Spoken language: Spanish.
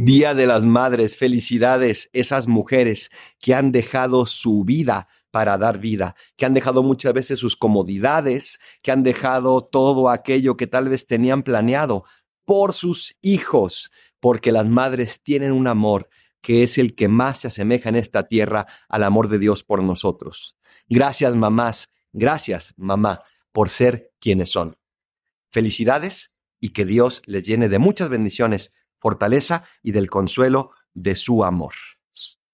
Día de las Madres, felicidades esas mujeres que han dejado su vida para dar vida, que han dejado muchas veces sus comodidades, que han dejado todo aquello que tal vez tenían planeado por sus hijos, porque las madres tienen un amor que es el que más se asemeja en esta tierra al amor de Dios por nosotros. Gracias mamás, gracias mamá por ser quienes son. Felicidades y que Dios les llene de muchas bendiciones, fortaleza y del consuelo de su amor.